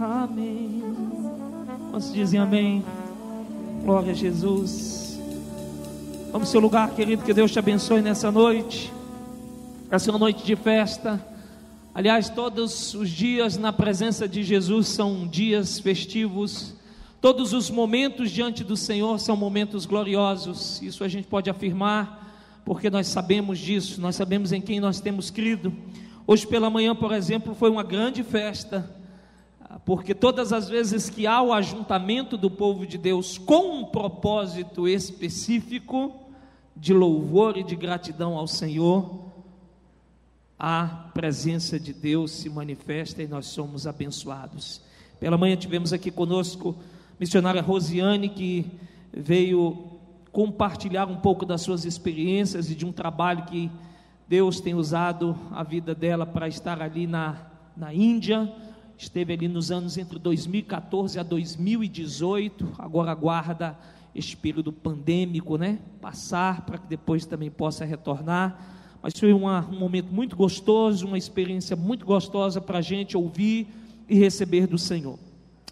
Amém. Quantos dizem amém? Glória a Jesus. Vamos ao seu lugar, querido, que Deus te abençoe nessa noite. Essa é uma noite de festa. Aliás, todos os dias na presença de Jesus são dias festivos. Todos os momentos diante do Senhor são momentos gloriosos. Isso a gente pode afirmar, porque nós sabemos disso, nós sabemos em quem nós temos crido. Hoje pela manhã, por exemplo, foi uma grande festa porque todas as vezes que há o ajuntamento do povo de Deus com um propósito específico de louvor e de gratidão ao Senhor, a presença de Deus se manifesta e nós somos abençoados. Pela manhã tivemos aqui conosco a missionária Rosiane, que veio compartilhar um pouco das suas experiências e de um trabalho que Deus tem usado a vida dela para estar ali na, na Índia esteve ali nos anos entre 2014 a 2018, agora aguarda este período pandêmico, né? Passar para que depois também possa retornar. Mas foi uma, um momento muito gostoso, uma experiência muito gostosa para a gente ouvir e receber do Senhor.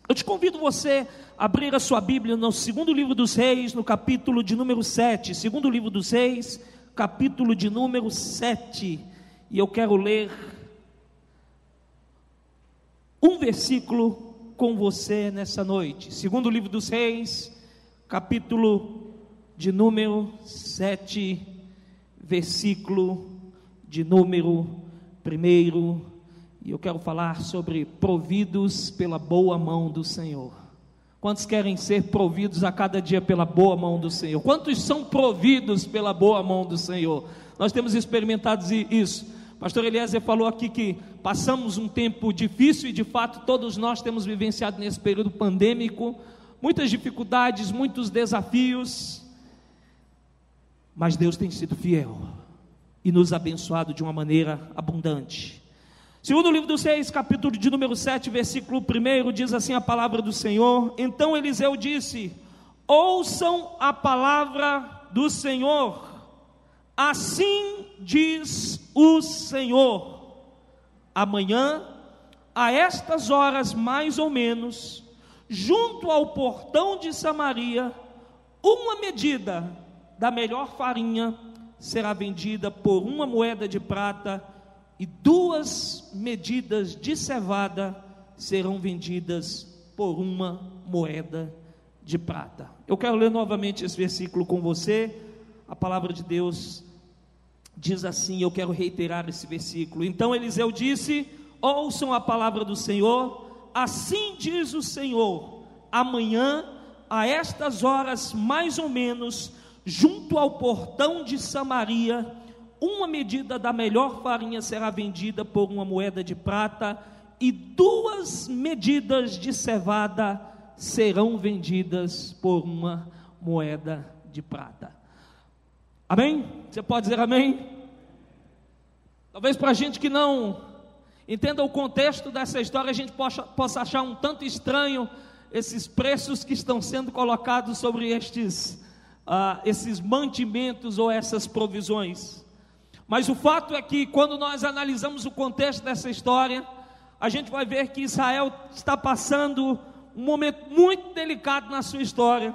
Eu te convido você a abrir a sua Bíblia no segundo livro dos Reis, no capítulo de número 7. Segundo livro dos Reis, capítulo de número 7. E eu quero ler um versículo com você nessa noite. Segundo o livro dos Reis, capítulo de número 7, versículo de número 1. E eu quero falar sobre providos pela boa mão do Senhor. Quantos querem ser providos a cada dia pela boa mão do Senhor? Quantos são providos pela boa mão do Senhor? Nós temos experimentado isso. Pastor Eliezer falou aqui que passamos um tempo difícil e de fato todos nós temos vivenciado nesse período pandêmico muitas dificuldades, muitos desafios, mas Deus tem sido fiel e nos abençoado de uma maneira abundante. Segundo o livro dos Reis, capítulo de número 7, versículo 1, diz assim a palavra do Senhor: Então Eliseu disse: Ouçam a palavra do Senhor. Assim diz o Senhor: amanhã, a estas horas mais ou menos, junto ao portão de Samaria, uma medida da melhor farinha será vendida por uma moeda de prata, e duas medidas de cevada serão vendidas por uma moeda de prata. Eu quero ler novamente esse versículo com você. A palavra de Deus diz assim: eu quero reiterar esse versículo. Então Eliseu disse: Ouçam a palavra do Senhor, assim diz o Senhor: amanhã, a estas horas mais ou menos, junto ao portão de Samaria, uma medida da melhor farinha será vendida por uma moeda de prata, e duas medidas de cevada serão vendidas por uma moeda de prata. Amém? Você pode dizer amém? Talvez para a gente que não entenda o contexto dessa história, a gente possa, possa achar um tanto estranho esses preços que estão sendo colocados sobre estes, uh, esses mantimentos ou essas provisões. Mas o fato é que quando nós analisamos o contexto dessa história, a gente vai ver que Israel está passando um momento muito delicado na sua história.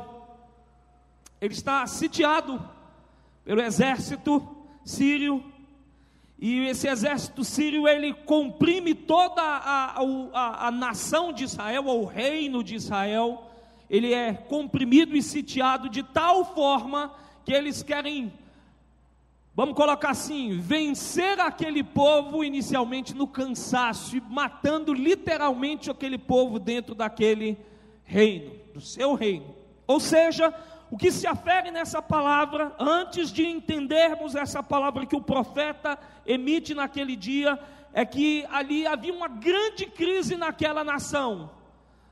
Ele está sitiado pelo exército sírio, e esse exército sírio ele comprime toda a, a, a, nação de Israel, ou o reino de Israel, ele é comprimido e sitiado de tal forma que eles querem, vamos colocar assim, vencer aquele povo inicialmente no cansaço, matando literalmente aquele povo dentro daquele reino, do seu reino. Ou seja, o que se afere nessa palavra, antes de entendermos essa palavra que o profeta emite naquele dia, é que ali havia uma grande crise naquela nação.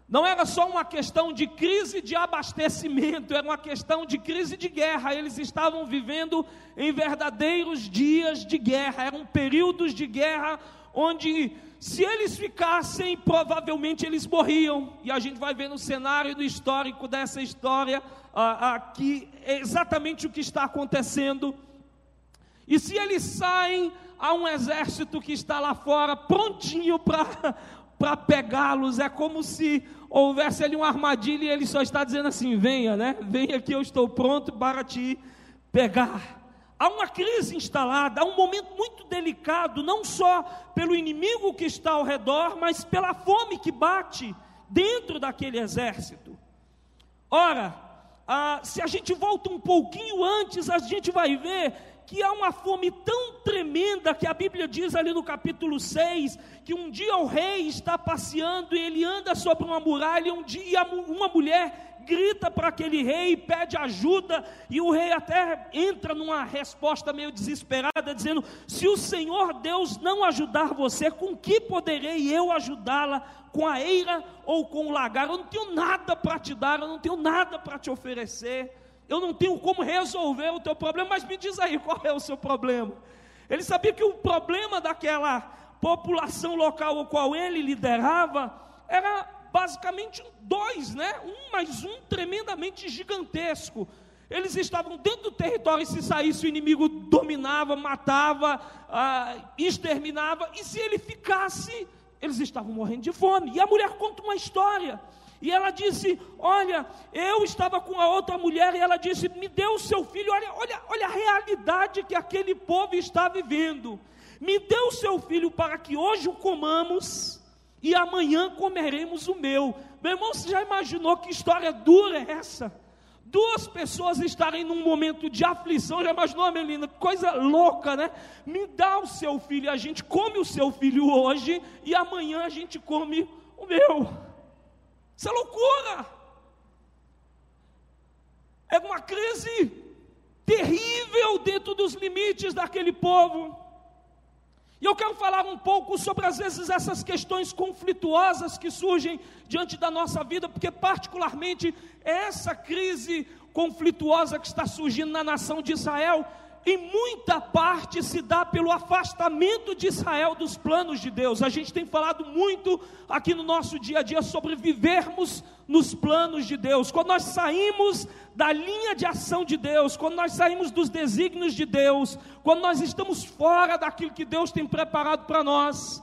Não era só uma questão de crise de abastecimento, era uma questão de crise de guerra. Eles estavam vivendo em verdadeiros dias de guerra, eram períodos de guerra onde se eles ficassem, provavelmente eles morriam. E a gente vai ver no cenário do histórico dessa história aqui exatamente o que está acontecendo. E se eles saem há um exército que está lá fora, prontinho para pegá-los. É como se houvesse ali uma armadilha e ele só está dizendo assim: venha, né? Venha que eu estou pronto para te pegar. Há uma crise instalada, há um momento muito delicado, não só pelo inimigo que está ao redor, mas pela fome que bate dentro daquele exército. Ora, ah, se a gente volta um pouquinho antes, a gente vai ver que há uma fome tão tremenda que a Bíblia diz ali no capítulo 6, que um dia o rei está passeando e ele anda sobre uma muralha, um dia uma mulher grita para aquele rei, pede ajuda, e o rei até entra numa resposta meio desesperada, dizendo: Se o Senhor Deus não ajudar você, com que poderei eu ajudá-la? Com a eira ou com o lagar? Eu não tenho nada para te dar, eu não tenho nada para te oferecer eu não tenho como resolver o teu problema, mas me diz aí qual é o seu problema. Ele sabia que o problema daquela população local ao qual ele liderava era basicamente dois, né? Um mais um tremendamente gigantesco. Eles estavam dentro do território e se saísse o inimigo dominava, matava, ah, exterminava, e se ele ficasse, eles estavam morrendo de fome. E a mulher conta uma história. E ela disse: Olha, eu estava com a outra mulher e ela disse: Me dê o seu filho. Olha, olha, olha a realidade que aquele povo está vivendo. Me dê o seu filho para que hoje o comamos e amanhã comeremos o meu. Meu irmão, você já imaginou que história dura é essa? Duas pessoas estarem num momento de aflição, já imaginou, Melina? Coisa louca, né? Me dá o seu filho, a gente come o seu filho hoje e amanhã a gente come o meu. Isso é loucura. É uma crise terrível dentro dos limites daquele povo. E eu quero falar um pouco sobre, às vezes, essas questões conflituosas que surgem diante da nossa vida, porque, particularmente, essa crise conflituosa que está surgindo na nação de Israel em muita parte se dá pelo afastamento de Israel dos planos de Deus. A gente tem falado muito aqui no nosso dia a dia sobre vivermos nos planos de Deus. Quando nós saímos da linha de ação de Deus, quando nós saímos dos desígnios de Deus, quando nós estamos fora daquilo que Deus tem preparado para nós,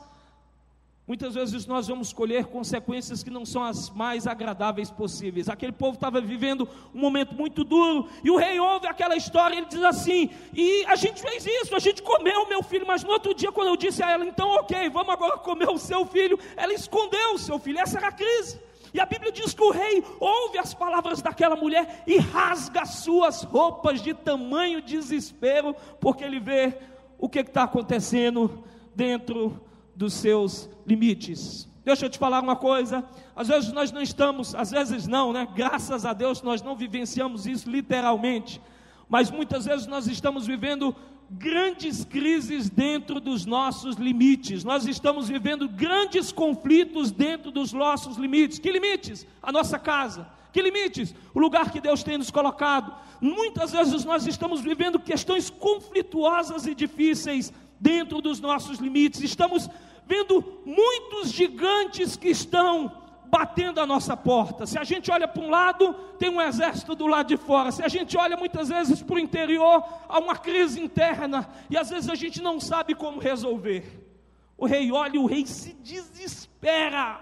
Muitas vezes nós vamos colher consequências que não são as mais agradáveis possíveis. Aquele povo estava vivendo um momento muito duro, e o rei ouve aquela história ele diz assim: E a gente fez isso, a gente comeu o meu filho, mas no outro dia, quando eu disse a ela, então ok, vamos agora comer o seu filho, ela escondeu o seu filho. Essa era a crise. E a Bíblia diz que o rei ouve as palavras daquela mulher e rasga suas roupas de tamanho desespero, porque ele vê o que está acontecendo dentro dos seus limites. Deixa eu te falar uma coisa, às vezes nós não estamos, às vezes não, né? Graças a Deus nós não vivenciamos isso literalmente, mas muitas vezes nós estamos vivendo grandes crises dentro dos nossos limites. Nós estamos vivendo grandes conflitos dentro dos nossos limites. Que limites? A nossa casa. Que limites? O lugar que Deus tem nos colocado. Muitas vezes nós estamos vivendo questões conflituosas e difíceis dentro dos nossos limites. Estamos vendo muitos gigantes que estão batendo a nossa porta. Se a gente olha para um lado, tem um exército do lado de fora. Se a gente olha muitas vezes para o interior, há uma crise interna e às vezes a gente não sabe como resolver. O rei olha, o rei se desespera.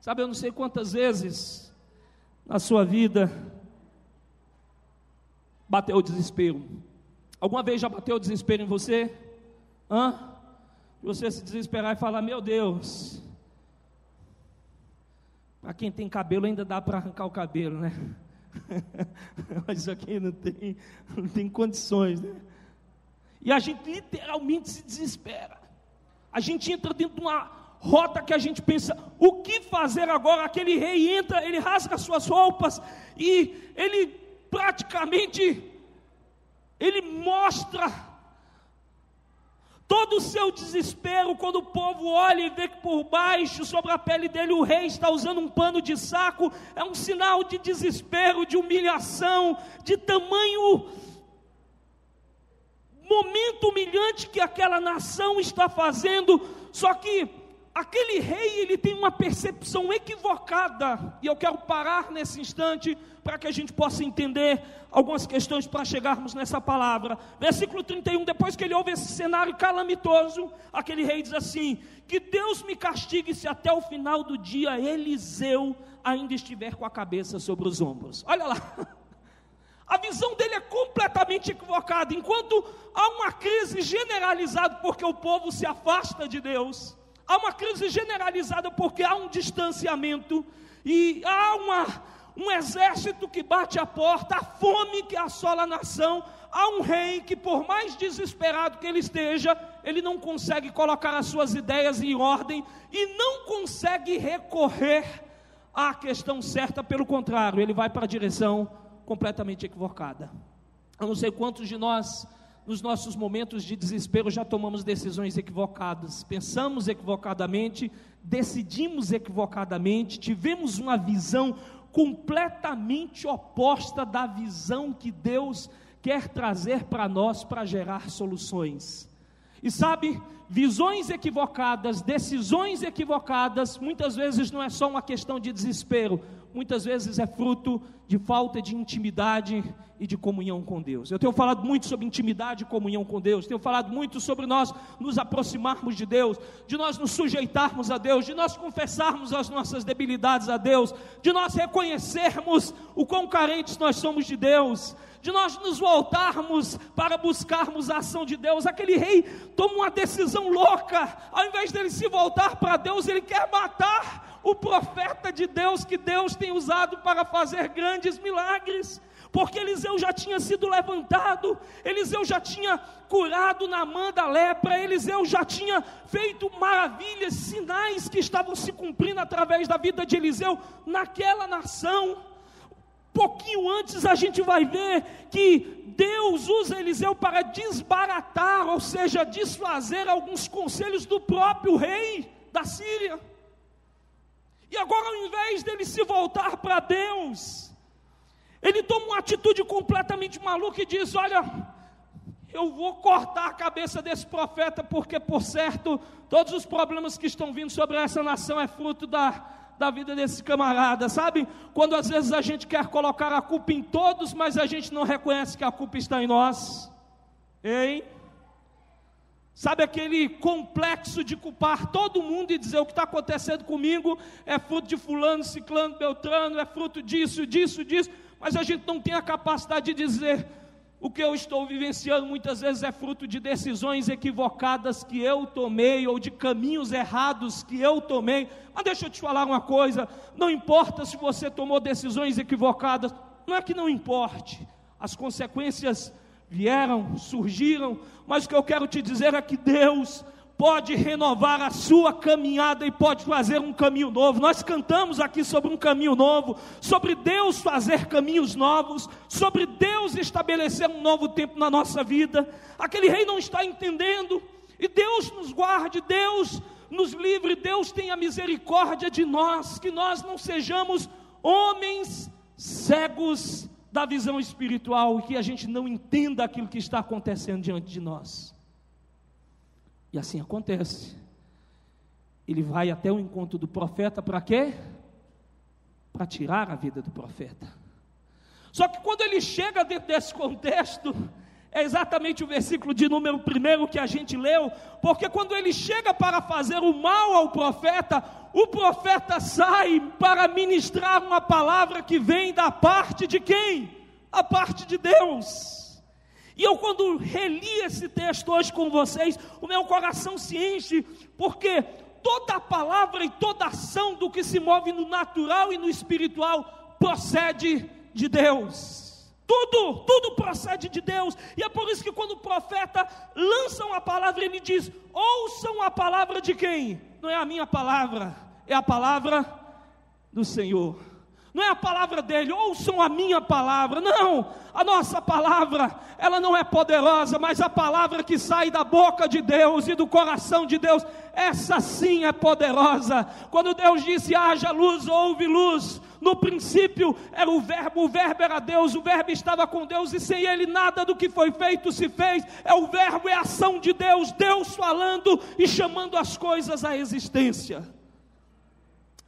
Sabe, eu não sei quantas vezes na sua vida bateu o desespero. Alguma vez já bateu o desespero em você? Hã? Você se desesperar e falar: Meu Deus, para quem tem cabelo ainda dá para arrancar o cabelo, né? Mas aqui não tem, não tem condições, né? E a gente literalmente se desespera. A gente entra dentro de uma rota que a gente pensa: o que fazer agora? Aquele rei entra, ele rasga suas roupas e ele praticamente ele mostra todo o seu desespero quando o povo olha e vê que por baixo, sobre a pele dele, o rei está usando um pano de saco, é um sinal de desespero, de humilhação, de tamanho momento humilhante que aquela nação está fazendo. Só que aquele rei, ele tem uma percepção equivocada, e eu quero parar nesse instante para que a gente possa entender algumas questões para chegarmos nessa palavra. Versículo 31, depois que ele ouve esse cenário calamitoso, aquele rei diz assim: Que Deus me castigue se até o final do dia Eliseu ainda estiver com a cabeça sobre os ombros. Olha lá. A visão dele é completamente equivocada. Enquanto há uma crise generalizada porque o povo se afasta de Deus, há uma crise generalizada porque há um distanciamento e há uma, um exército que bate a porta, a fome que assola a nação. Há um rei que, por mais desesperado que ele esteja, ele não consegue colocar as suas ideias em ordem e não consegue recorrer à questão certa, pelo contrário, ele vai para a direção completamente equivocada. Eu não sei quantos de nós, nos nossos momentos de desespero, já tomamos decisões equivocadas, pensamos equivocadamente, decidimos equivocadamente, tivemos uma visão completamente oposta da visão que Deus quer trazer para nós para gerar soluções. E sabe, visões equivocadas, decisões equivocadas, muitas vezes não é só uma questão de desespero, muitas vezes é fruto de falta de intimidade e de comunhão com Deus. Eu tenho falado muito sobre intimidade e comunhão com Deus, tenho falado muito sobre nós nos aproximarmos de Deus, de nós nos sujeitarmos a Deus, de nós confessarmos as nossas debilidades a Deus, de nós reconhecermos o quão carentes nós somos de Deus, de nós nos voltarmos para buscarmos a ação de Deus. Aquele rei toma uma decisão louca, ao invés dele se voltar para Deus, ele quer matar o profeta de Deus que Deus tem usado para fazer grandes milagres. Porque Eliseu já tinha sido levantado, Eliseu já tinha curado na mão da lepra, Eliseu já tinha feito maravilhas, sinais que estavam se cumprindo através da vida de Eliseu naquela nação. Pouquinho antes a gente vai ver que Deus usa Eliseu para desbaratar, ou seja, desfazer alguns conselhos do próprio rei da Síria. E agora, ao invés dele se voltar para Deus, ele toma uma atitude completamente maluca e diz: Olha, eu vou cortar a cabeça desse profeta, porque, por certo, todos os problemas que estão vindo sobre essa nação é fruto da, da vida desse camarada, sabe? Quando às vezes a gente quer colocar a culpa em todos, mas a gente não reconhece que a culpa está em nós. Hein? Sabe aquele complexo de culpar todo mundo e dizer o que está acontecendo comigo é fruto de fulano, ciclano, beltrano, é fruto disso, disso, disso, mas a gente não tem a capacidade de dizer o que eu estou vivenciando muitas vezes é fruto de decisões equivocadas que eu tomei ou de caminhos errados que eu tomei. Mas deixa eu te falar uma coisa: não importa se você tomou decisões equivocadas, não é que não importe, as consequências vieram, surgiram, mas o que eu quero te dizer é que Deus pode renovar a sua caminhada e pode fazer um caminho novo. Nós cantamos aqui sobre um caminho novo, sobre Deus fazer caminhos novos, sobre Deus estabelecer um novo tempo na nossa vida. Aquele rei não está entendendo, e Deus nos guarde, Deus nos livre, Deus tenha misericórdia de nós, que nós não sejamos homens cegos da visão espiritual e que a gente não entenda aquilo que está acontecendo diante de nós. E assim acontece. Ele vai até o encontro do profeta para quê? Para tirar a vida do profeta. Só que quando ele chega dentro desse contexto, é exatamente o versículo de número primeiro que a gente leu, porque quando ele chega para fazer o mal ao profeta, o profeta sai para ministrar uma palavra que vem da parte de quem? A parte de Deus. E eu, quando reli esse texto hoje com vocês, o meu coração se enche, porque toda palavra e toda ação do que se move no natural e no espiritual procede de Deus. Tudo, tudo procede de Deus. E é por isso que quando o profeta lança uma palavra, ele diz: ouçam a palavra de quem? Não é a minha palavra, é a palavra do Senhor. Não é a palavra dele, ouçam a minha palavra. Não, a nossa palavra, ela não é poderosa, mas a palavra que sai da boca de Deus e do coração de Deus, essa sim é poderosa. Quando Deus disse: haja luz, houve luz. No princípio era o Verbo, o Verbo era Deus, o Verbo estava com Deus, e sem Ele nada do que foi feito se fez. É o Verbo, é a ação de Deus, Deus falando e chamando as coisas à existência.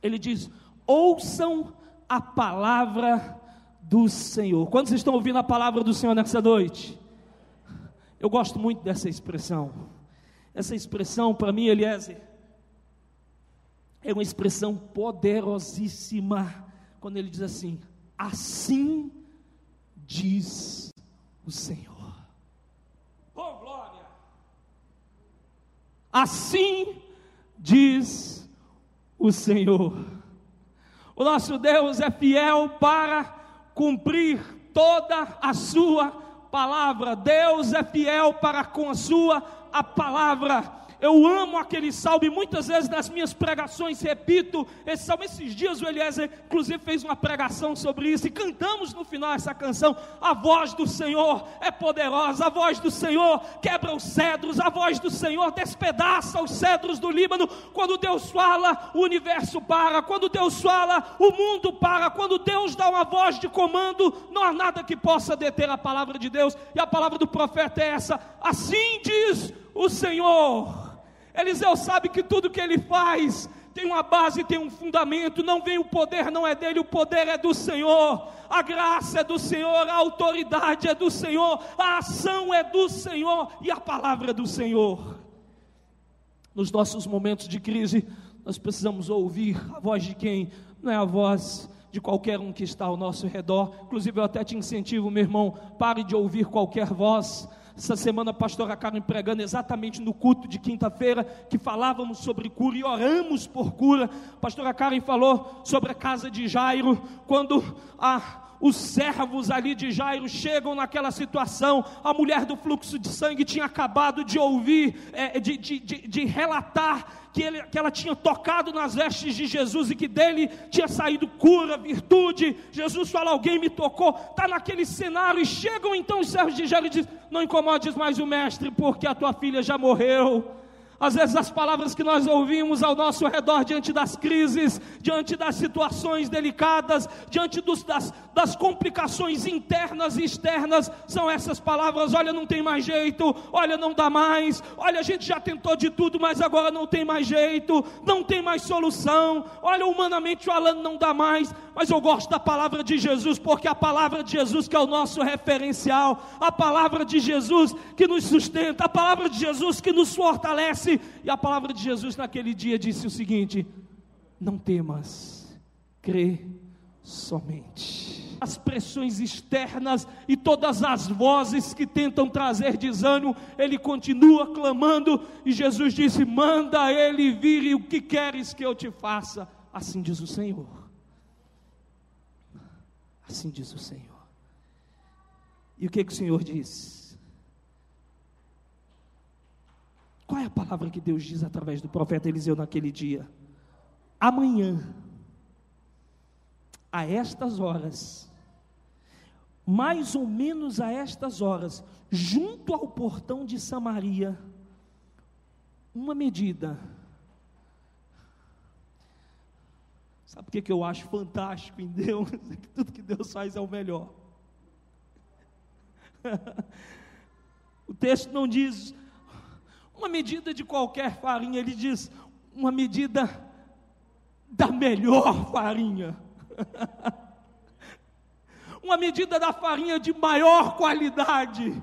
Ele diz: ouçam a palavra do Senhor. Quantos estão ouvindo a palavra do Senhor nessa noite? Eu gosto muito dessa expressão. Essa expressão, para mim, Eliezer, é uma expressão poderosíssima. Quando ele diz assim: Assim diz o Senhor. Oh, glória! Assim diz o Senhor. O nosso Deus é fiel para cumprir toda a sua palavra. Deus é fiel para com a sua a palavra. Eu amo aquele salmo e muitas vezes nas minhas pregações repito esse salmo. Esses dias o Eliezer, inclusive, fez uma pregação sobre isso e cantamos no final essa canção. A voz do Senhor é poderosa, a voz do Senhor quebra os cedros, a voz do Senhor despedaça os cedros do Líbano. Quando Deus fala, o universo para. Quando Deus fala, o mundo para. Quando Deus dá uma voz de comando, não há nada que possa deter a palavra de Deus. E a palavra do profeta é essa: assim diz o Senhor. Eliseu sabe que tudo que ele faz tem uma base, tem um fundamento. Não vem o poder, não é dele, o poder é do Senhor. A graça é do Senhor, a autoridade é do Senhor, a ação é do Senhor e a palavra é do Senhor. Nos nossos momentos de crise, nós precisamos ouvir a voz de quem? Não é a voz de qualquer um que está ao nosso redor. Inclusive, eu até te incentivo, meu irmão, pare de ouvir qualquer voz essa semana a pastora Karen pregando exatamente no culto de quinta-feira, que falávamos sobre cura e oramos por cura. A pastora Karen falou sobre a casa de Jairo, quando a os servos ali de Jairo chegam naquela situação. A mulher do fluxo de sangue tinha acabado de ouvir, é, de, de, de, de, relatar que, ele, que ela tinha tocado nas vestes de Jesus e que dele tinha saído cura, virtude. Jesus fala: Alguém me tocou, está naquele cenário. E chegam então os servos de Jairo e dizem: Não incomodes mais o mestre, porque a tua filha já morreu. Às vezes as palavras que nós ouvimos ao nosso redor diante das crises, diante das situações delicadas, diante dos, das, das complicações internas e externas, são essas palavras: olha, não tem mais jeito, olha, não dá mais, olha, a gente já tentou de tudo, mas agora não tem mais jeito, não tem mais solução, olha, humanamente falando, não dá mais. Mas eu gosto da palavra de Jesus, porque a palavra de Jesus que é o nosso referencial, a palavra de Jesus que nos sustenta, a palavra de Jesus que nos fortalece e a palavra de Jesus naquele dia disse o seguinte: Não temas, crê somente. As pressões externas e todas as vozes que tentam trazer desânimo, ele continua clamando, e Jesus disse: Manda ele vir, e o que queres que eu te faça? Assim diz o Senhor. Assim diz o Senhor. E o que, que o Senhor diz? Qual é a palavra que Deus diz através do profeta Eliseu naquele dia? Amanhã, a estas horas, mais ou menos a estas horas, junto ao portão de Samaria, uma medida. Sabe o que, que eu acho fantástico em Deus? É que tudo que Deus faz é o melhor. o texto não diz uma medida de qualquer farinha, ele diz, uma medida da melhor farinha. uma medida da farinha de maior qualidade.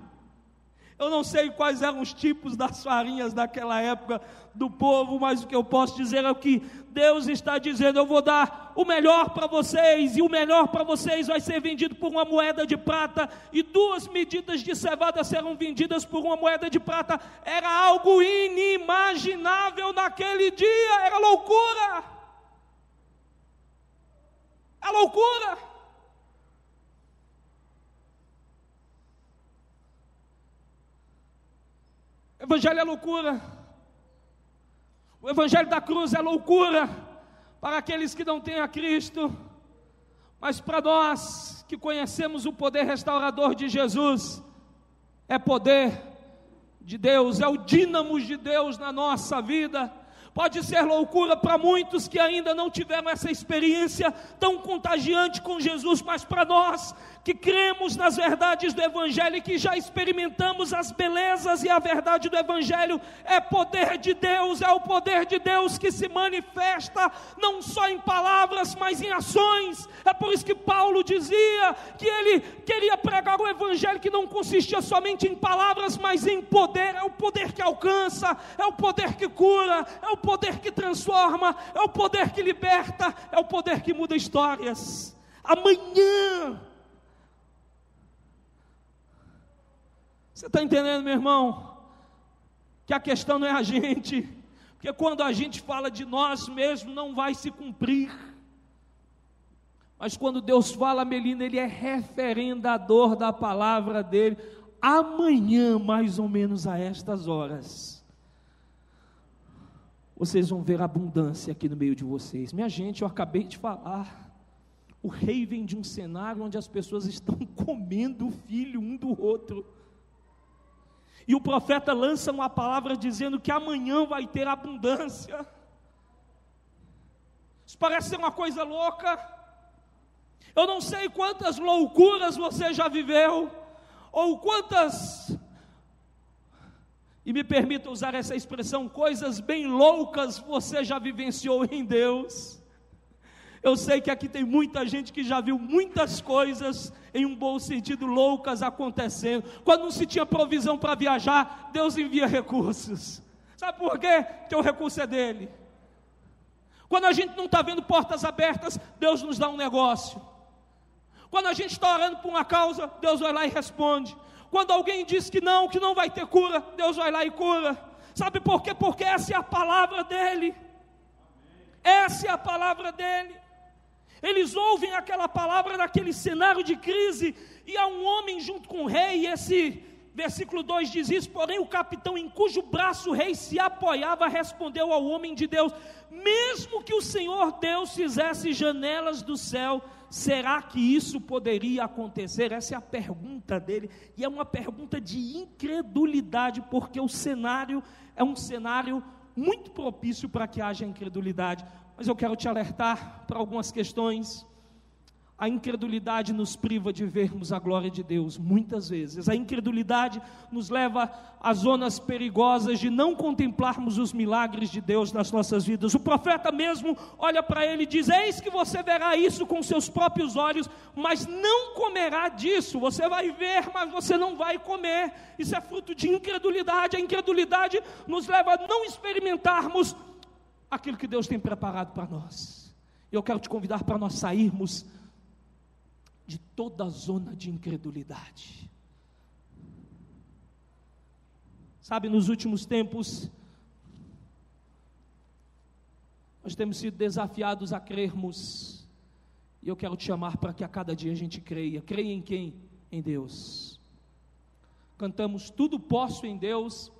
Eu não sei quais eram os tipos das farinhas daquela época do povo, mas o que eu posso dizer é que Deus está dizendo: eu vou dar o melhor para vocês, e o melhor para vocês vai ser vendido por uma moeda de prata, e duas medidas de cevada serão vendidas por uma moeda de prata. Era algo inimaginável naquele dia, era loucura. É loucura. Evangelho é loucura. O Evangelho da cruz é loucura para aqueles que não têm a Cristo, mas para nós que conhecemos o poder restaurador de Jesus, é poder de Deus, é o dínamo de Deus na nossa vida. Pode ser loucura para muitos que ainda não tiveram essa experiência tão contagiante com Jesus, mas para nós que cremos nas verdades do Evangelho e que já experimentamos as belezas e a verdade do Evangelho, é poder de Deus, é o poder de Deus que se manifesta não só em palavras, mas em ações. É por isso que Paulo dizia que ele queria pregar o Evangelho que não consistia somente em palavras, mas em poder. É o poder que alcança, é o poder que cura, é o poder que transforma, é o poder que liberta, é o poder que muda histórias. Amanhã, Você está entendendo, meu irmão? Que a questão não é a gente, porque quando a gente fala de nós mesmos, não vai se cumprir. Mas quando Deus fala, Melina, Ele é referendador da palavra dele. Amanhã, mais ou menos a estas horas, vocês vão ver abundância aqui no meio de vocês. Minha gente, eu acabei de falar. O rei vem de um cenário onde as pessoas estão comendo o filho um do outro. E o profeta lança uma palavra dizendo que amanhã vai ter abundância. Isso parece ser uma coisa louca. Eu não sei quantas loucuras você já viveu, ou quantas, e me permita usar essa expressão, coisas bem loucas você já vivenciou em Deus. Eu sei que aqui tem muita gente que já viu muitas coisas, em um bom sentido, loucas acontecendo. Quando não se tinha provisão para viajar, Deus envia recursos. Sabe por quê? Porque o recurso é dele. Quando a gente não está vendo portas abertas, Deus nos dá um negócio. Quando a gente está orando por uma causa, Deus vai lá e responde. Quando alguém diz que não, que não vai ter cura, Deus vai lá e cura. Sabe por quê? Porque essa é a palavra dele. Essa é a palavra dele. Eles ouvem aquela palavra naquele cenário de crise, e há um homem junto com o rei, e esse versículo 2 diz isso, porém o capitão em cujo braço o rei se apoiava respondeu ao homem de Deus: mesmo que o Senhor Deus fizesse janelas do céu, será que isso poderia acontecer? Essa é a pergunta dele, e é uma pergunta de incredulidade, porque o cenário é um cenário muito propício para que haja incredulidade. Mas eu quero te alertar para algumas questões. A incredulidade nos priva de vermos a glória de Deus, muitas vezes. A incredulidade nos leva a zonas perigosas de não contemplarmos os milagres de Deus nas nossas vidas. O profeta mesmo olha para ele e diz: Eis que você verá isso com seus próprios olhos, mas não comerá disso. Você vai ver, mas você não vai comer. Isso é fruto de incredulidade. A incredulidade nos leva a não experimentarmos aquilo que Deus tem preparado para nós. Eu quero te convidar para nós sairmos de toda a zona de incredulidade. Sabe, nos últimos tempos, nós temos sido desafiados a crermos, e eu quero te chamar para que a cada dia a gente creia. Creia em quem? Em Deus. Cantamos Tudo Posso em Deus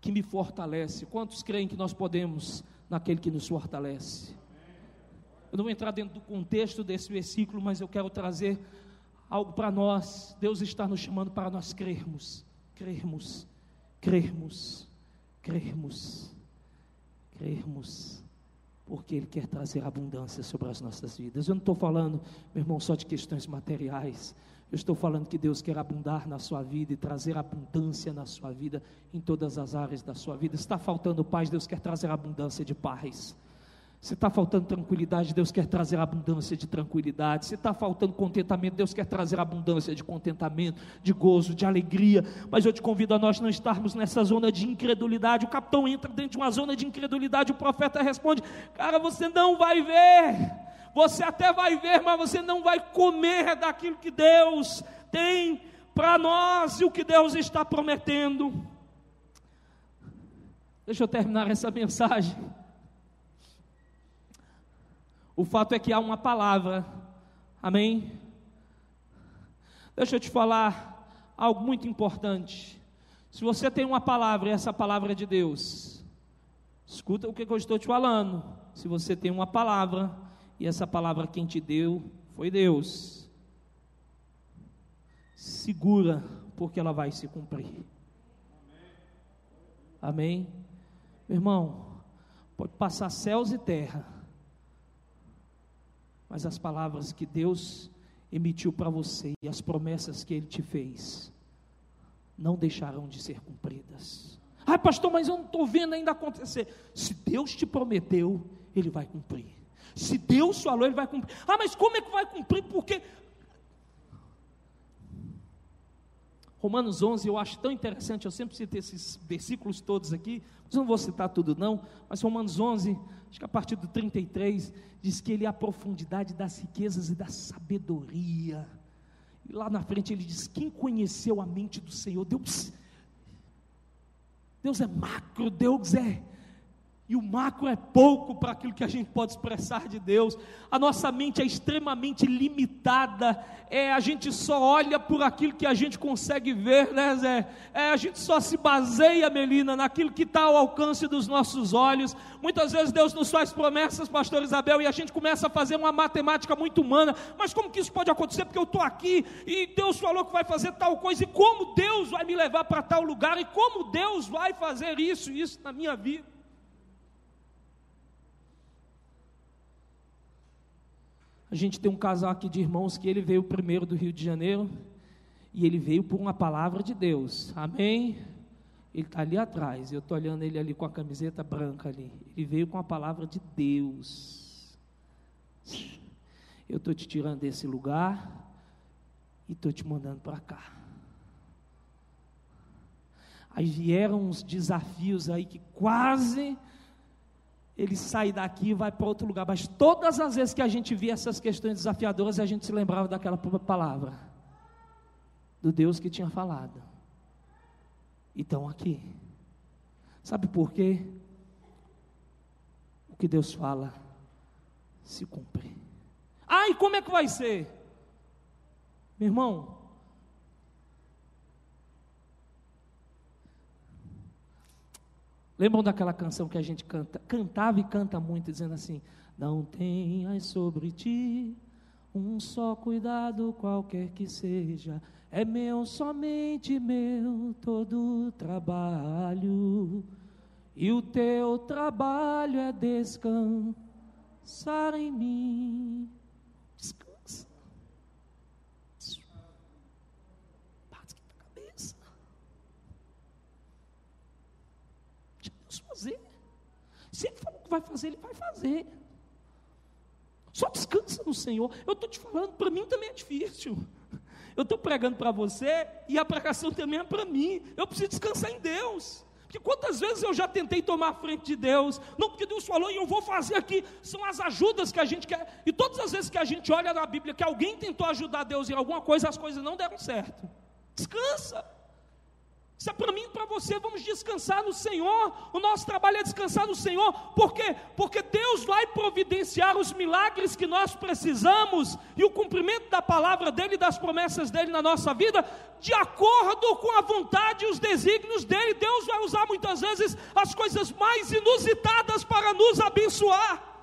que me fortalece. Quantos creem que nós podemos naquele que nos fortalece. Eu não vou entrar dentro do contexto desse versículo, mas eu quero trazer algo para nós. Deus está nos chamando para nós crermos, crermos, crermos, crermos, crermos, porque Ele quer trazer abundância sobre as nossas vidas. Eu não estou falando, meu irmão, só de questões materiais. Eu estou falando que Deus quer abundar na sua vida e trazer abundância na sua vida, em todas as áreas da sua vida. Está faltando paz, Deus quer trazer abundância de paz. Se está faltando tranquilidade, Deus quer trazer abundância de tranquilidade. Se está faltando contentamento, Deus quer trazer abundância de contentamento, de gozo, de alegria. Mas eu te convido a nós não estarmos nessa zona de incredulidade. O capitão entra dentro de uma zona de incredulidade, o profeta responde: Cara, você não vai ver. Você até vai ver, mas você não vai comer daquilo que Deus tem para nós e o que Deus está prometendo. Deixa eu terminar essa mensagem. O fato é que há uma palavra, amém? Deixa eu te falar algo muito importante. Se você tem uma palavra essa palavra é de Deus, escuta o que eu estou te falando. Se você tem uma palavra e essa palavra quem te deu foi Deus. Segura, porque ela vai se cumprir. Amém? Meu irmão, Pode passar céus e terra, mas as palavras que Deus emitiu para você e as promessas que Ele te fez não deixarão de ser cumpridas. Ai, pastor, mas eu não estou vendo ainda acontecer. Se Deus te prometeu, Ele vai cumprir. Se Deus falou, Ele vai cumprir. Ah, mas como é que vai cumprir? Porque Romanos 11, eu acho tão interessante, eu sempre cito esses versículos todos aqui, mas não vou citar tudo não, mas Romanos 11, acho que a partir do 33, diz que ele é a profundidade das riquezas e da sabedoria. E lá na frente ele diz: quem conheceu a mente do Senhor? Deus, Deus é macro, Deus é e o macro é pouco para aquilo que a gente pode expressar de Deus. A nossa mente é extremamente limitada. É, a gente só olha por aquilo que a gente consegue ver, né, Zé? É, a gente só se baseia, Melina, naquilo que está ao alcance dos nossos olhos. Muitas vezes Deus nos faz promessas, pastor Isabel, e a gente começa a fazer uma matemática muito humana. Mas como que isso pode acontecer? Porque eu estou aqui e Deus falou que vai fazer tal coisa, e como Deus vai me levar para tal lugar, e como Deus vai fazer isso e isso na minha vida. A gente tem um casal aqui de irmãos que ele veio primeiro do Rio de Janeiro e ele veio por uma palavra de Deus. Amém? Ele está ali atrás. Eu estou olhando ele ali com a camiseta branca ali. Ele veio com a palavra de Deus. Eu estou te tirando desse lugar e estou te mandando para cá. Aí vieram uns desafios aí que quase ele sai daqui e vai para outro lugar. Mas todas as vezes que a gente via essas questões desafiadoras, a gente se lembrava daquela palavra, do Deus que tinha falado. Então aqui. Sabe por quê? O que Deus fala se cumpre. Ai, ah, como é que vai ser? Meu irmão, Lembram daquela canção que a gente canta, cantava e canta muito, dizendo assim: Não tenhas sobre ti um só cuidado, qualquer que seja, é meu, somente meu, todo trabalho, e o teu trabalho é descansar em mim. Se ele falou que vai fazer, ele vai fazer. Só descansa no Senhor. Eu estou te falando, para mim também é difícil. Eu estou pregando para você e a pregação também é para mim. Eu preciso descansar em Deus. Porque quantas vezes eu já tentei tomar a frente de Deus, não porque Deus falou e eu vou fazer aqui, são as ajudas que a gente quer. E todas as vezes que a gente olha na Bíblia que alguém tentou ajudar Deus em alguma coisa, as coisas não deram certo. Descansa. Isso é para mim e para você, vamos descansar no Senhor. O nosso trabalho é descansar no Senhor. Por quê? Porque Deus vai providenciar os milagres que nós precisamos e o cumprimento da palavra dele e das promessas dele na nossa vida, de acordo com a vontade e os desígnios dele. Deus vai usar muitas vezes as coisas mais inusitadas para nos abençoar.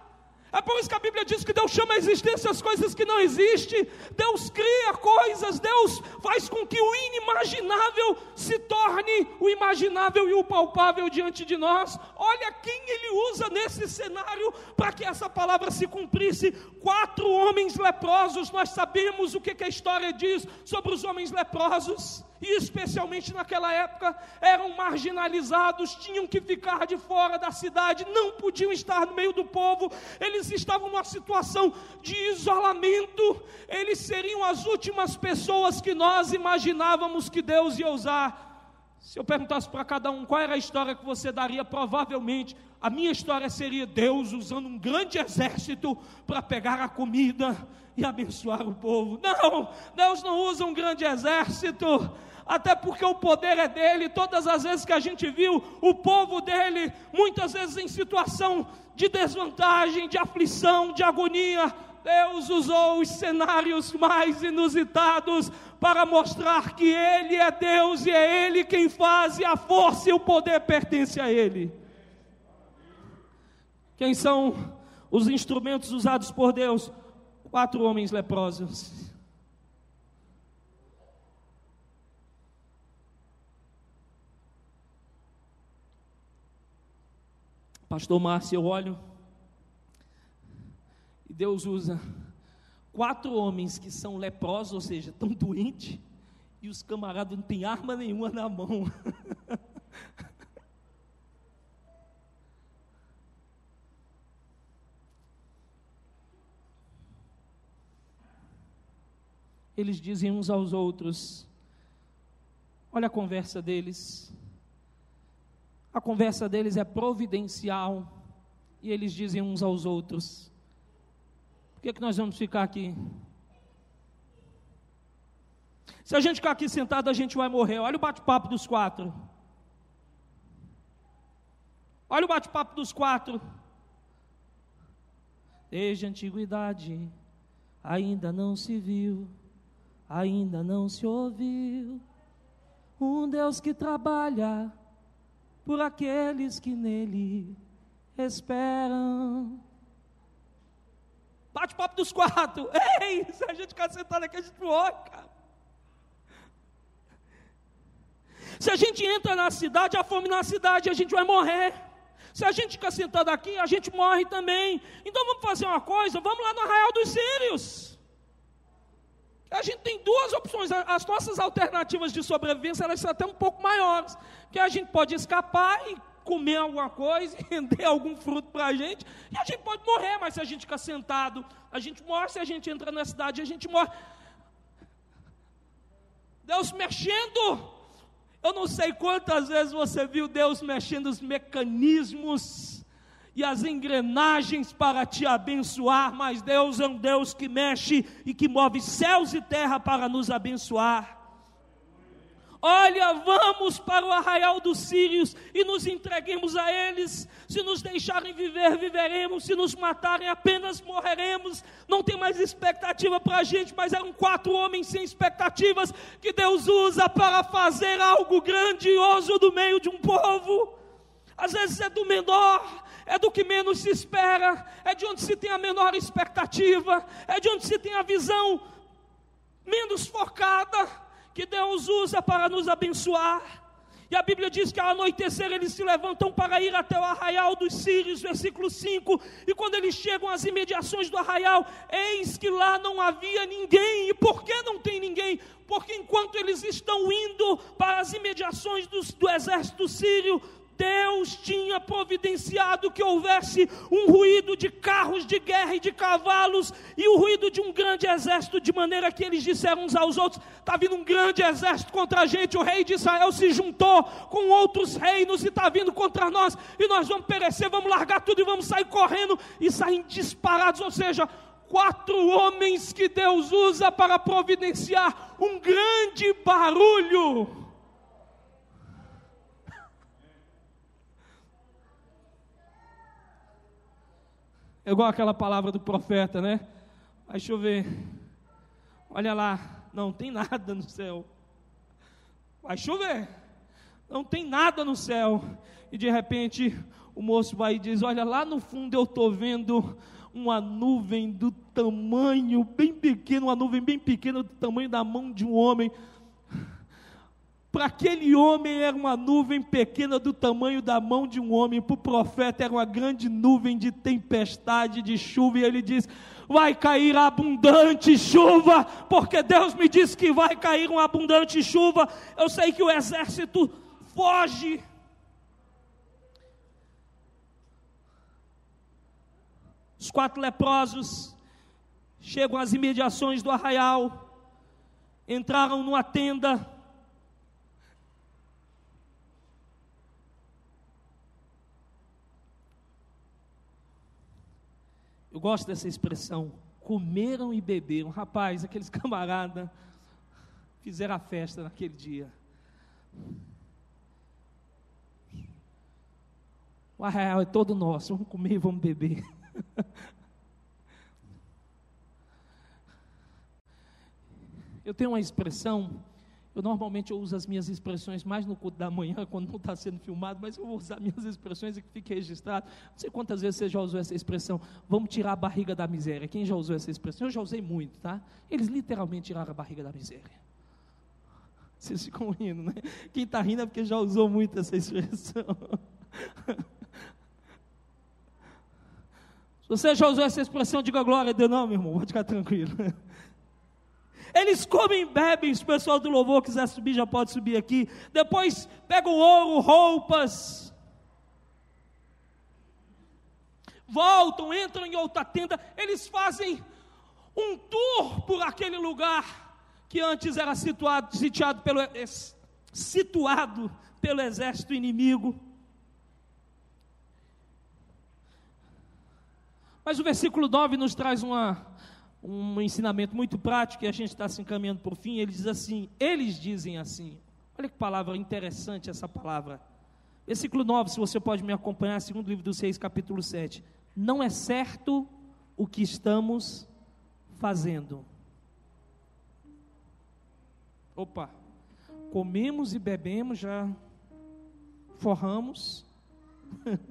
É por isso que a Bíblia diz que Deus chama a existência as coisas que não existem. Deus cria coisas, Deus faz com que o inimaginável se torne o imaginável e o palpável diante de nós. Olha quem ele usa nesse cenário para que essa palavra se cumprisse. Quatro homens leprosos, nós sabemos o que, que a história diz sobre os homens leprosos e especialmente naquela época, eram marginalizados, tinham que ficar de fora da cidade, não podiam estar no meio do povo, eles estavam numa situação de isolamento, eles seriam as últimas pessoas que nós imaginávamos que Deus ia usar. Se eu perguntasse para cada um qual era a história que você daria, provavelmente a minha história seria Deus usando um grande exército para pegar a comida e abençoar o povo. Não, Deus não usa um grande exército até porque o poder é dele. Todas as vezes que a gente viu o povo dele, muitas vezes em situação de desvantagem, de aflição, de agonia, Deus usou os cenários mais inusitados para mostrar que Ele é Deus e é Ele quem faz, e a força e o poder pertencem a Ele. Quem são os instrumentos usados por Deus? Quatro homens leprosos. Pastor Márcio, eu olho e Deus usa quatro homens que são leprosos, ou seja, tão doentes, e os camaradas não têm arma nenhuma na mão. Eles dizem uns aos outros: Olha a conversa deles. A conversa deles é providencial. E eles dizem uns aos outros: Por que, que nós vamos ficar aqui? Se a gente ficar aqui sentado, a gente vai morrer. Olha o bate-papo dos quatro. Olha o bate-papo dos quatro. Desde a antiguidade ainda não se viu, ainda não se ouviu um Deus que trabalha por aqueles que nele esperam. Bate-papo dos quatro. Ei, se a gente ficar sentado aqui, a gente cara. Se a gente entra na cidade, a fome na cidade, a gente vai morrer. Se a gente ficar sentado aqui, a gente morre também. Então vamos fazer uma coisa, vamos lá no Arraial dos Sírios. A gente tem duas opções. As nossas alternativas de sobrevivência elas são até um pouco maiores. Que a gente pode escapar e comer alguma coisa, render algum fruto para a gente, e a gente pode morrer, mas se a gente ficar sentado, a gente morre, se a gente entra na cidade, a gente morre. Deus mexendo eu não sei quantas vezes você viu Deus mexendo os mecanismos e as engrenagens para te abençoar, mas Deus é um Deus que mexe e que move céus e terra para nos abençoar. Olha, vamos para o arraial dos sírios e nos entreguemos a eles. Se nos deixarem viver, viveremos. Se nos matarem, apenas morreremos. Não tem mais expectativa para a gente, mas eram quatro homens sem expectativas que Deus usa para fazer algo grandioso do meio de um povo. Às vezes é do menor, é do que menos se espera, é de onde se tem a menor expectativa, é de onde se tem a visão menos focada que Deus usa para nos abençoar. E a Bíblia diz que ao anoitecer eles se levantam para ir até o arraial dos Sírios, versículo 5. E quando eles chegam às imediações do arraial, eis que lá não havia ninguém. E por que não tem ninguém? Porque enquanto eles estão indo para as imediações do, do exército sírio, Deus tinha providenciado que houvesse um ruído de carros de guerra e de cavalos e o ruído de um grande exército, de maneira que eles disseram uns aos outros: está vindo um grande exército contra a gente. O rei de Israel se juntou com outros reinos e está vindo contra nós, e nós vamos perecer, vamos largar tudo e vamos sair correndo e sair disparados. Ou seja, quatro homens que Deus usa para providenciar um grande barulho É igual aquela palavra do profeta, né? Vai chover. Olha lá, não tem nada no céu. Vai chover. Não tem nada no céu. E de repente o moço vai e diz: Olha, lá no fundo eu estou vendo uma nuvem do tamanho bem pequeno, uma nuvem bem pequena do tamanho da mão de um homem. Para aquele homem era uma nuvem pequena do tamanho da mão de um homem, para o profeta era uma grande nuvem de tempestade, de chuva, e ele diz: Vai cair abundante chuva, porque Deus me disse que vai cair uma abundante chuva. Eu sei que o exército foge. Os quatro leprosos chegam às imediações do arraial, entraram numa tenda, Eu gosto dessa expressão, comeram e beberam. Rapaz, aqueles camaradas fizeram a festa naquele dia. O arraial é todo nosso, vamos comer e vamos beber. Eu tenho uma expressão eu normalmente eu uso as minhas expressões mais no culto da manhã, quando não está sendo filmado, mas eu vou usar minhas expressões e que fique registrado. Não sei quantas vezes você já usou essa expressão, vamos tirar a barriga da miséria. Quem já usou essa expressão? Eu já usei muito, tá? Eles literalmente tiraram a barriga da miséria. Vocês ficam rindo, né? Quem está rindo é porque já usou muito essa expressão. Você já usou essa expressão, diga glória a Deus, não, meu irmão, pode ficar tranquilo. Eles comem e bebem, se o pessoal do louvor quiser subir, já pode subir aqui. Depois pegam ouro, roupas. Voltam, entram em outra tenda. Eles fazem um tour por aquele lugar que antes era situado, sitiado pelo, situado pelo exército inimigo. Mas o versículo 9 nos traz uma, um ensinamento muito prático e a gente está se encaminhando por fim. Ele diz assim: eles dizem assim. Olha que palavra interessante essa palavra. Versículo 9, se você pode me acompanhar, segundo livro dos Reis, capítulo 7. Não é certo o que estamos fazendo. Opa, comemos e bebemos, já forramos.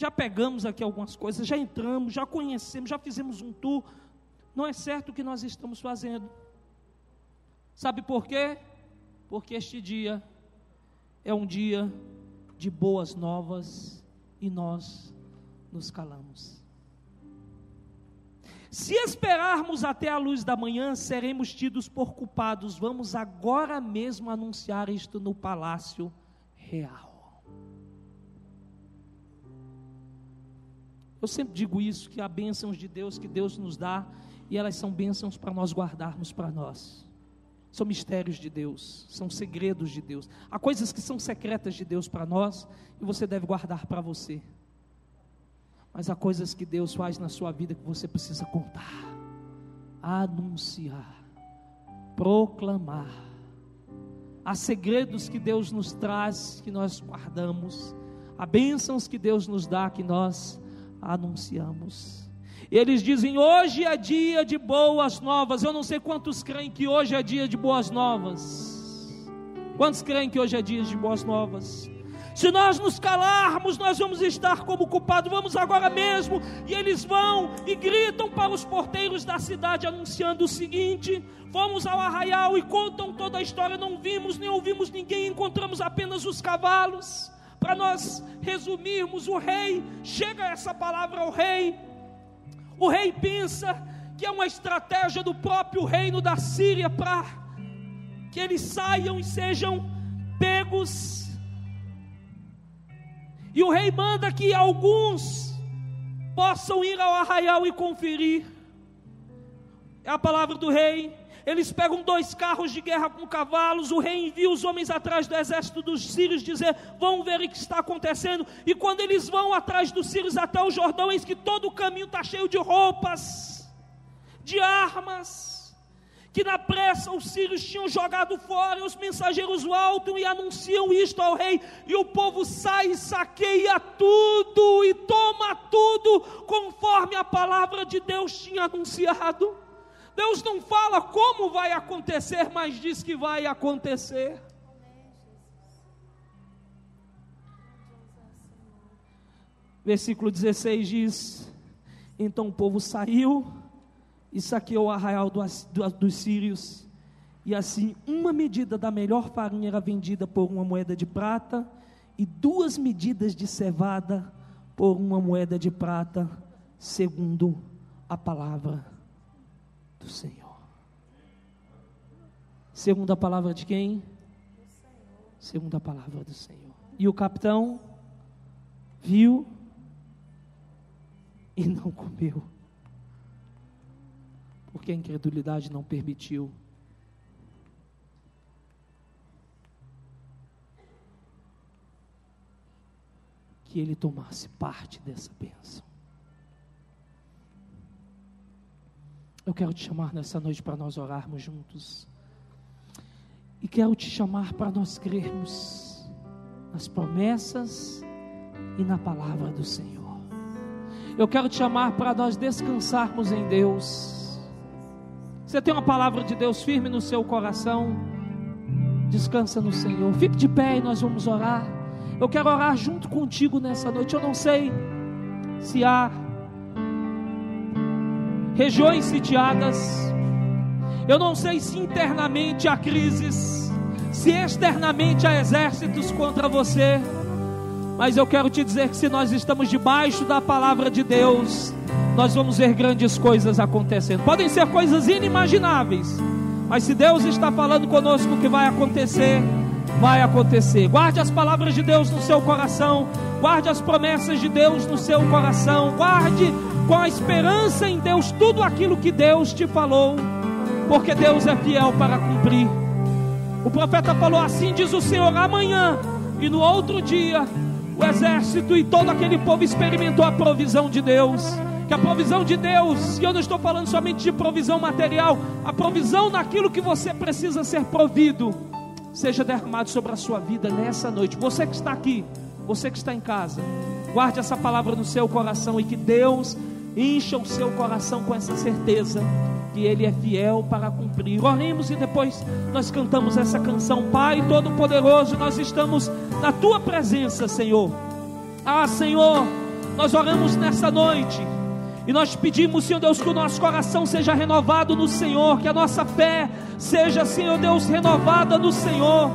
já pegamos aqui algumas coisas, já entramos, já conhecemos, já fizemos um tour. Não é certo o que nós estamos fazendo. Sabe por quê? Porque este dia é um dia de boas novas e nós nos calamos. Se esperarmos até a luz da manhã, seremos tidos por culpados. Vamos agora mesmo anunciar isto no palácio real. Eu sempre digo isso, que há bênçãos de Deus que Deus nos dá, e elas são bênçãos para nós guardarmos para nós. São mistérios de Deus, são segredos de Deus. Há coisas que são secretas de Deus para nós e você deve guardar para você. Mas há coisas que Deus faz na sua vida que você precisa contar, anunciar, proclamar. Há segredos que Deus nos traz que nós guardamos, há bênçãos que Deus nos dá que nós anunciamos. Eles dizem: hoje é dia de boas novas. Eu não sei quantos creem que hoje é dia de boas novas. Quantos creem que hoje é dia de boas novas? Se nós nos calarmos, nós vamos estar como culpados. Vamos agora mesmo. E eles vão e gritam para os porteiros da cidade, anunciando o seguinte: Fomos ao arraial e contam toda a história. Não vimos nem ouvimos ninguém, encontramos apenas os cavalos para nós resumirmos, o rei, chega essa palavra ao rei, o rei pensa que é uma estratégia do próprio reino da Síria para que eles saiam e sejam pegos. E o rei manda que alguns possam ir ao arraial e conferir. É a palavra do rei. Eles pegam dois carros de guerra com cavalos. O rei envia os homens atrás do exército dos sírios, dizer: Vão ver o que está acontecendo. E quando eles vão atrás dos sírios até o Jordão, eis que todo o caminho está cheio de roupas, de armas. Que na pressa os sírios tinham jogado fora, e os mensageiros voltam e anunciam isto ao rei, e o povo sai e saqueia tudo e toma tudo, conforme a palavra de Deus tinha anunciado. Deus não fala como vai acontecer, mas diz que vai acontecer. Versículo 16 diz: Então o povo saiu e saqueou o arraial do, do, dos sírios, e assim uma medida da melhor farinha era vendida por uma moeda de prata, e duas medidas de cevada por uma moeda de prata, segundo a palavra do Senhor. Segundo a palavra de quem? Segundo a palavra do Senhor. E o capitão viu e não comeu, porque a incredulidade não permitiu. Que ele tomasse parte dessa bênção. Eu quero te chamar nessa noite para nós orarmos juntos. E quero te chamar para nós crermos nas promessas e na palavra do Senhor. Eu quero te chamar para nós descansarmos em Deus. Você tem uma palavra de Deus firme no seu coração? Descansa no Senhor. Fique de pé e nós vamos orar. Eu quero orar junto contigo nessa noite. Eu não sei se há regiões sitiadas. Eu não sei se internamente há crises, se externamente há exércitos contra você, Mas eu quero te dizer que se nós estamos debaixo da palavra de Deus, nós vamos ver grandes coisas acontecendo. Podem ser coisas inimagináveis, mas se Deus está falando conosco que vai acontecer, vai acontecer. Guarde as palavras de Deus no seu coração, guarde as promessas de Deus no seu coração, guarde com a esperança em Deus tudo aquilo que Deus te falou, porque Deus é fiel para cumprir. O profeta falou assim: diz o Senhor, amanhã, e no outro dia, o exército e todo aquele povo experimentou a provisão de Deus. Que a provisão de Deus, e eu não estou falando somente de provisão material, a provisão naquilo que você precisa ser provido, seja derramado sobre a sua vida nessa noite. Você que está aqui, você que está em casa, guarde essa palavra no seu coração e que Deus encha o seu coração com essa certeza que Ele é fiel para cumprir. Oremos e depois nós cantamos essa canção. Pai Todo-Poderoso, nós estamos na Tua presença, Senhor. Ah, Senhor, nós oramos nessa noite. E nós pedimos, Senhor Deus, que o nosso coração seja renovado no Senhor, que a nossa fé seja, Senhor Deus, renovada no Senhor.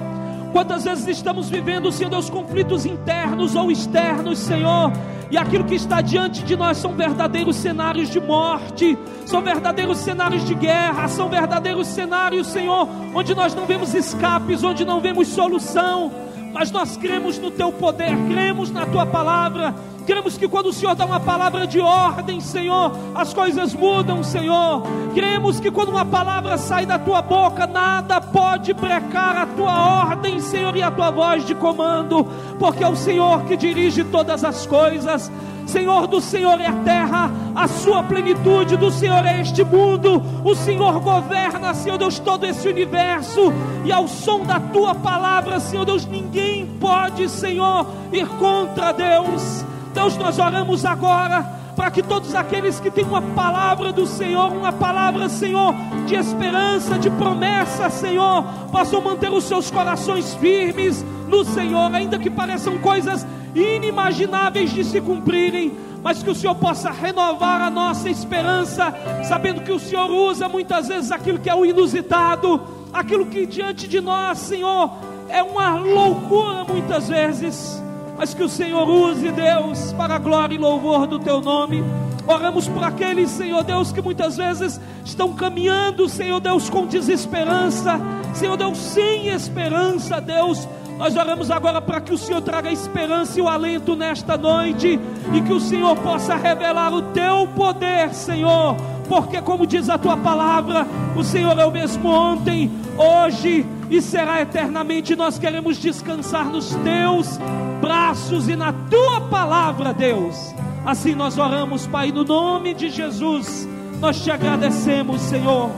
Quantas vezes estamos vivendo, Senhor Deus, conflitos internos ou externos, Senhor, e aquilo que está diante de nós são verdadeiros cenários de morte, são verdadeiros cenários de guerra, são verdadeiros cenários, Senhor, onde nós não vemos escapes, onde não vemos solução, mas nós cremos no Teu poder, cremos na Tua palavra. Cremos que quando o Senhor dá uma palavra de ordem, Senhor, as coisas mudam, Senhor. Cremos que quando uma palavra sai da tua boca, nada pode brecar a tua ordem, Senhor, e a tua voz de comando, porque é o Senhor que dirige todas as coisas. Senhor do Senhor é a terra, a sua plenitude do Senhor é este mundo. O Senhor governa, Senhor Deus, todo esse universo. E ao som da tua palavra, Senhor Deus, ninguém pode, Senhor, ir contra Deus. Deus, nós oramos agora para que todos aqueles que têm uma palavra do Senhor, uma palavra, Senhor, de esperança, de promessa, Senhor, possam manter os seus corações firmes no Senhor, ainda que pareçam coisas inimagináveis de se cumprirem, mas que o Senhor possa renovar a nossa esperança, sabendo que o Senhor usa muitas vezes aquilo que é o inusitado, aquilo que diante de nós, Senhor, é uma loucura muitas vezes mas que o Senhor use, Deus, para a glória e louvor do teu nome. Oramos por aqueles, Senhor Deus, que muitas vezes estão caminhando, Senhor Deus, com desesperança, Senhor Deus, sem esperança, Deus. Nós oramos agora para que o Senhor traga esperança e o alento nesta noite e que o Senhor possa revelar o teu poder, Senhor, porque, como diz a tua palavra, o Senhor é o mesmo ontem, hoje e será eternamente. Nós queremos descansar nos teus braços e na tua palavra, Deus. Assim nós oramos, Pai, no nome de Jesus. Nós te agradecemos, Senhor.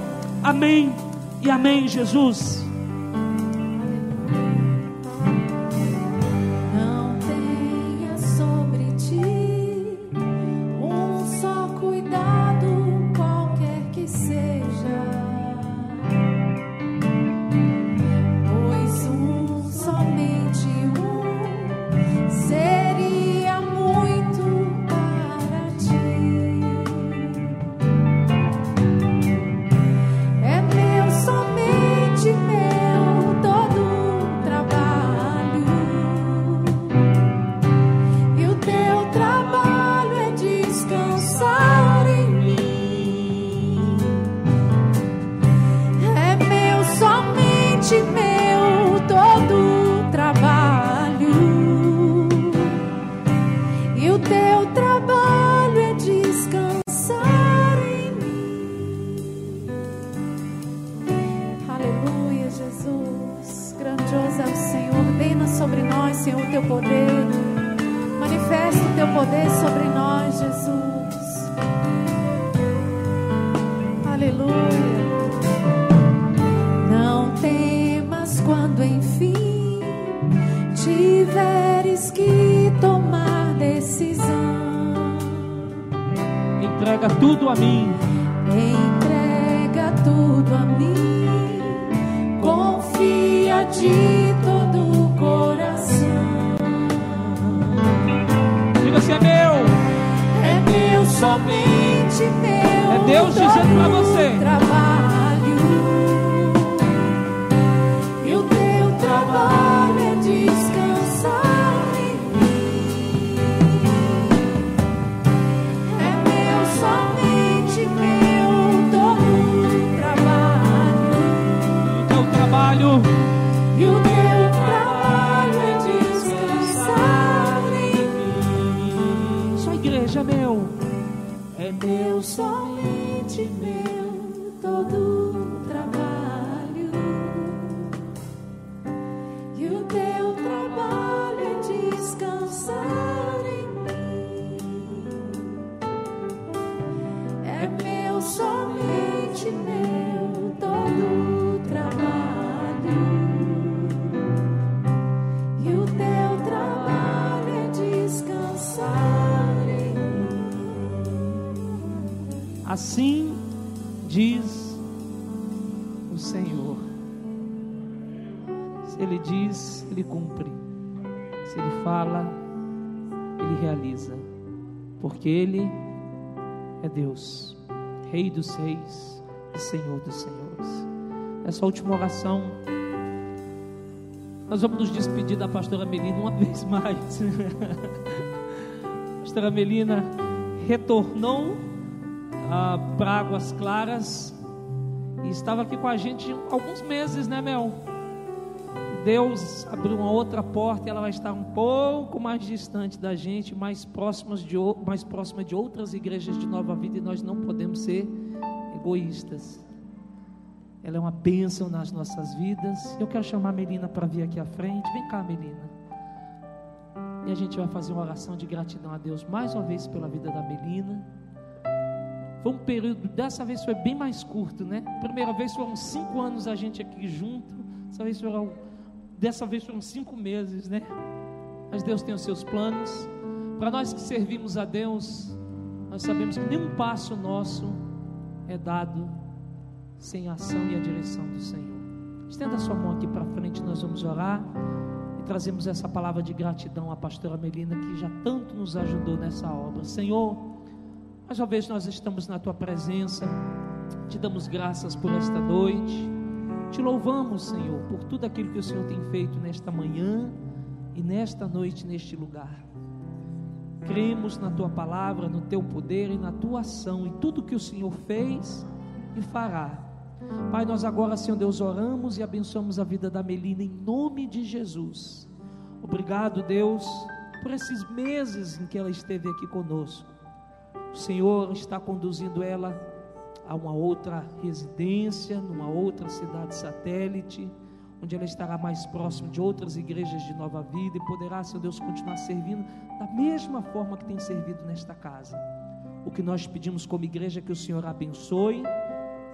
Amém e amém, Jesus. Rei dos Reis e Senhor dos Senhores. Essa última oração, nós vamos nos despedir da pastora Melina uma vez mais. pastora Melina retornou para Águas Claras e estava aqui com a gente alguns meses, né, Mel? Deus abriu uma outra porta e ela vai estar um pouco mais distante da gente, mais, próximas de, mais próxima de outras igrejas de nova vida e nós não podemos ser egoístas. Ela é uma bênção nas nossas vidas. Eu quero chamar a Melina para vir aqui à frente. Vem cá, Melina. E a gente vai fazer uma oração de gratidão a Deus mais uma vez pela vida da Melina. Foi um período, dessa vez foi bem mais curto, né? Primeira vez foram cinco anos a gente aqui junto. Dessa vez foram, dessa vez foram cinco meses, né? Mas Deus tem os seus planos. Para nós que servimos a Deus, nós sabemos que nenhum passo nosso é dado sem a ação e a direção do Senhor. Estenda a sua mão aqui para frente, nós vamos orar e trazemos essa palavra de gratidão à pastora Melina que já tanto nos ajudou nessa obra. Senhor, mais uma vez nós estamos na tua presença, te damos graças por esta noite, te louvamos, Senhor, por tudo aquilo que o Senhor tem feito nesta manhã e nesta noite, neste lugar. Cremos na tua palavra, no teu poder e na tua ação, e tudo que o Senhor fez e fará. Pai, nós agora, Senhor Deus, oramos e abençoamos a vida da Melina em nome de Jesus. Obrigado, Deus, por esses meses em que ela esteve aqui conosco. O Senhor está conduzindo ela a uma outra residência, numa outra cidade satélite, onde ela estará mais próxima de outras igrejas de nova vida e poderá, Senhor Deus, continuar servindo da mesma forma que tem servido nesta casa. O que nós pedimos como igreja é que o Senhor a abençoe,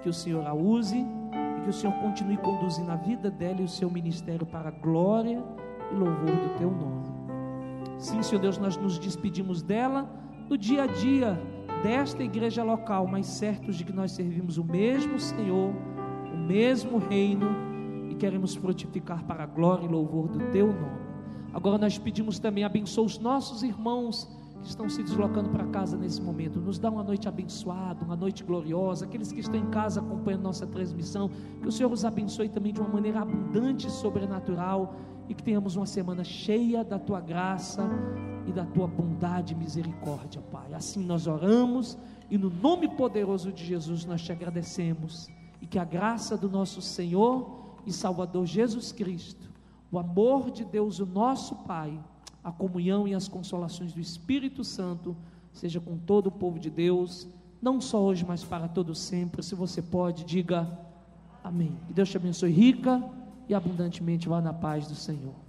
que o Senhor a use e que o Senhor continue conduzindo a vida dela e o seu ministério para a glória e louvor do teu nome. Sim, Senhor Deus, nós nos despedimos dela no dia a dia desta igreja local, mas certos de que nós servimos o mesmo Senhor, o mesmo reino e queremos frutificar para a glória e louvor do teu nome. Agora nós pedimos também, abençoa os nossos irmãos que estão se deslocando para casa nesse momento. Nos dá uma noite abençoada, uma noite gloriosa. Aqueles que estão em casa acompanhando nossa transmissão, que o Senhor os abençoe também de uma maneira abundante e sobrenatural e que tenhamos uma semana cheia da tua graça e da tua bondade e misericórdia, Pai. Assim nós oramos e no nome poderoso de Jesus nós te agradecemos e que a graça do nosso Senhor e Salvador Jesus Cristo, o amor de Deus, o nosso Pai, a comunhão e as consolações do Espírito Santo seja com todo o povo de Deus, não só hoje, mas para todo sempre. Se você pode, diga amém. Que Deus te abençoe rica e abundantemente. Vá na paz do Senhor.